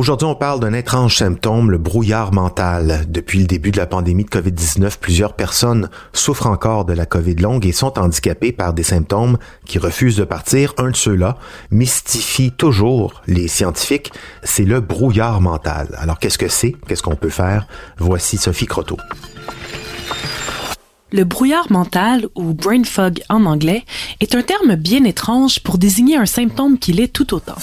Aujourd'hui, on parle d'un étrange symptôme, le brouillard mental. Depuis le début de la pandémie de COVID-19, plusieurs personnes souffrent encore de la COVID longue et sont handicapées par des symptômes qui refusent de partir. Un de ceux-là mystifie toujours les scientifiques, c'est le brouillard mental. Alors, qu'est-ce que c'est? Qu'est-ce qu'on peut faire? Voici Sophie Croteau. Le brouillard mental, ou brain fog en anglais, est un terme bien étrange pour désigner un symptôme qui l'est tout autant.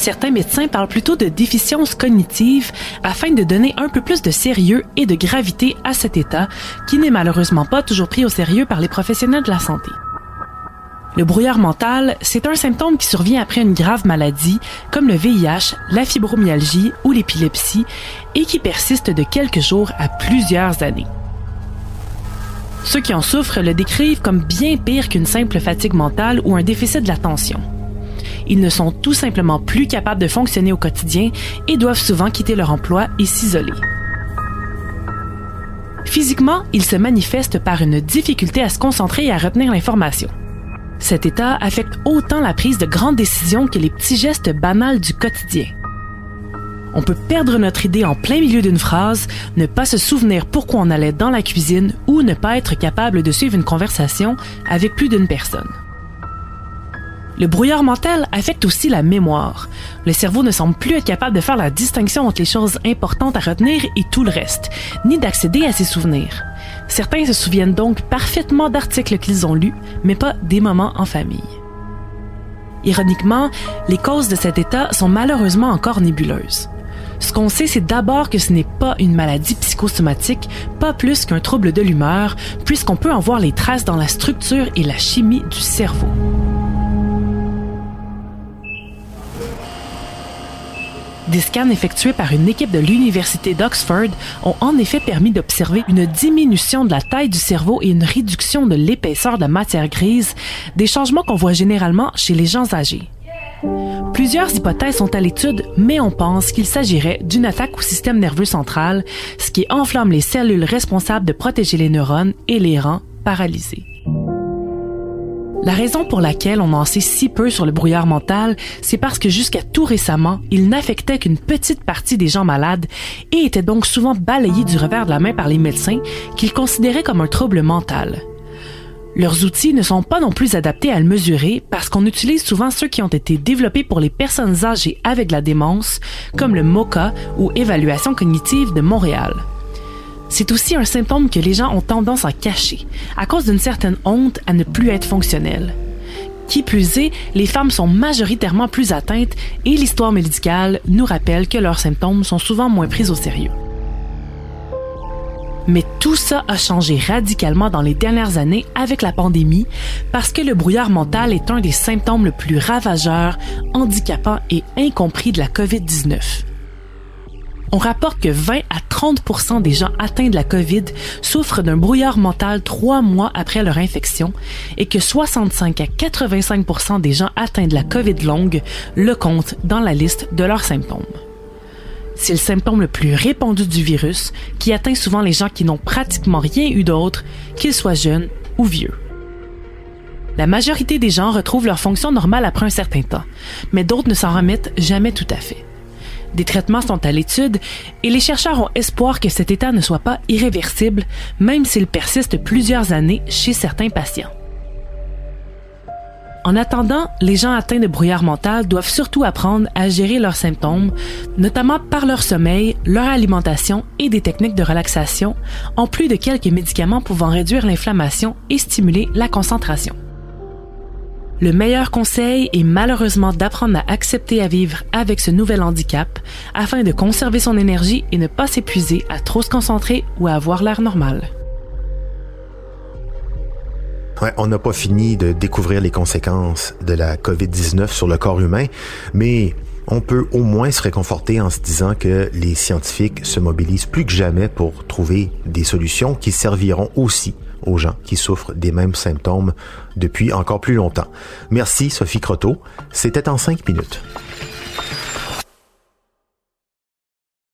Certains médecins parlent plutôt de déficience cognitive afin de donner un peu plus de sérieux et de gravité à cet état qui n'est malheureusement pas toujours pris au sérieux par les professionnels de la santé. Le brouillard mental, c'est un symptôme qui survient après une grave maladie comme le VIH, la fibromyalgie ou l'épilepsie et qui persiste de quelques jours à plusieurs années. Ceux qui en souffrent le décrivent comme bien pire qu'une simple fatigue mentale ou un déficit de l'attention. Ils ne sont tout simplement plus capables de fonctionner au quotidien et doivent souvent quitter leur emploi et s'isoler. Physiquement, ils se manifestent par une difficulté à se concentrer et à retenir l'information. Cet état affecte autant la prise de grandes décisions que les petits gestes banals du quotidien. On peut perdre notre idée en plein milieu d'une phrase, ne pas se souvenir pourquoi on allait dans la cuisine ou ne pas être capable de suivre une conversation avec plus d'une personne. Le brouillard mental affecte aussi la mémoire. Le cerveau ne semble plus être capable de faire la distinction entre les choses importantes à retenir et tout le reste, ni d'accéder à ses souvenirs. Certains se souviennent donc parfaitement d'articles qu'ils ont lus, mais pas des moments en famille. Ironiquement, les causes de cet état sont malheureusement encore nébuleuses. Ce qu'on sait, c'est d'abord que ce n'est pas une maladie psychosomatique, pas plus qu'un trouble de l'humeur, puisqu'on peut en voir les traces dans la structure et la chimie du cerveau. Des scans effectués par une équipe de l'Université d'Oxford ont en effet permis d'observer une diminution de la taille du cerveau et une réduction de l'épaisseur de la matière grise, des changements qu'on voit généralement chez les gens âgés. Plusieurs hypothèses sont à l'étude, mais on pense qu'il s'agirait d'une attaque au système nerveux central, ce qui enflamme les cellules responsables de protéger les neurones et les rend paralysés. La raison pour laquelle on en sait si peu sur le brouillard mental, c'est parce que jusqu'à tout récemment, il n'affectait qu'une petite partie des gens malades et était donc souvent balayé du revers de la main par les médecins qu'ils considéraient comme un trouble mental. Leurs outils ne sont pas non plus adaptés à le mesurer parce qu'on utilise souvent ceux qui ont été développés pour les personnes âgées avec la démence, comme le MOCA ou Évaluation cognitive de Montréal. C'est aussi un symptôme que les gens ont tendance à cacher, à cause d'une certaine honte à ne plus être fonctionnelle. Qui plus est, les femmes sont majoritairement plus atteintes et l'histoire médicale nous rappelle que leurs symptômes sont souvent moins pris au sérieux. Mais tout ça a changé radicalement dans les dernières années avec la pandémie parce que le brouillard mental est un des symptômes le plus ravageurs, handicapants et incompris de la COVID-19. On rapporte que 20 à 30% des gens atteints de la COVID souffrent d'un brouillard mental trois mois après leur infection et que 65 à 85% des gens atteints de la COVID longue le comptent dans la liste de leurs symptômes. C'est le symptôme le plus répandu du virus qui atteint souvent les gens qui n'ont pratiquement rien eu d'autre, qu'ils soient jeunes ou vieux. La majorité des gens retrouvent leur fonction normale après un certain temps, mais d'autres ne s'en remettent jamais tout à fait. Des traitements sont à l'étude et les chercheurs ont espoir que cet état ne soit pas irréversible, même s'il persiste plusieurs années chez certains patients. En attendant, les gens atteints de brouillard mental doivent surtout apprendre à gérer leurs symptômes, notamment par leur sommeil, leur alimentation et des techniques de relaxation, en plus de quelques médicaments pouvant réduire l'inflammation et stimuler la concentration. Le meilleur conseil est malheureusement d'apprendre à accepter à vivre avec ce nouvel handicap afin de conserver son énergie et ne pas s'épuiser à trop se concentrer ou à avoir l'air normal. Ouais, on n'a pas fini de découvrir les conséquences de la COVID-19 sur le corps humain, mais on peut au moins se réconforter en se disant que les scientifiques se mobilisent plus que jamais pour trouver des solutions qui serviront aussi aux gens qui souffrent des mêmes symptômes depuis encore plus longtemps. Merci Sophie Croteau. C'était en cinq minutes.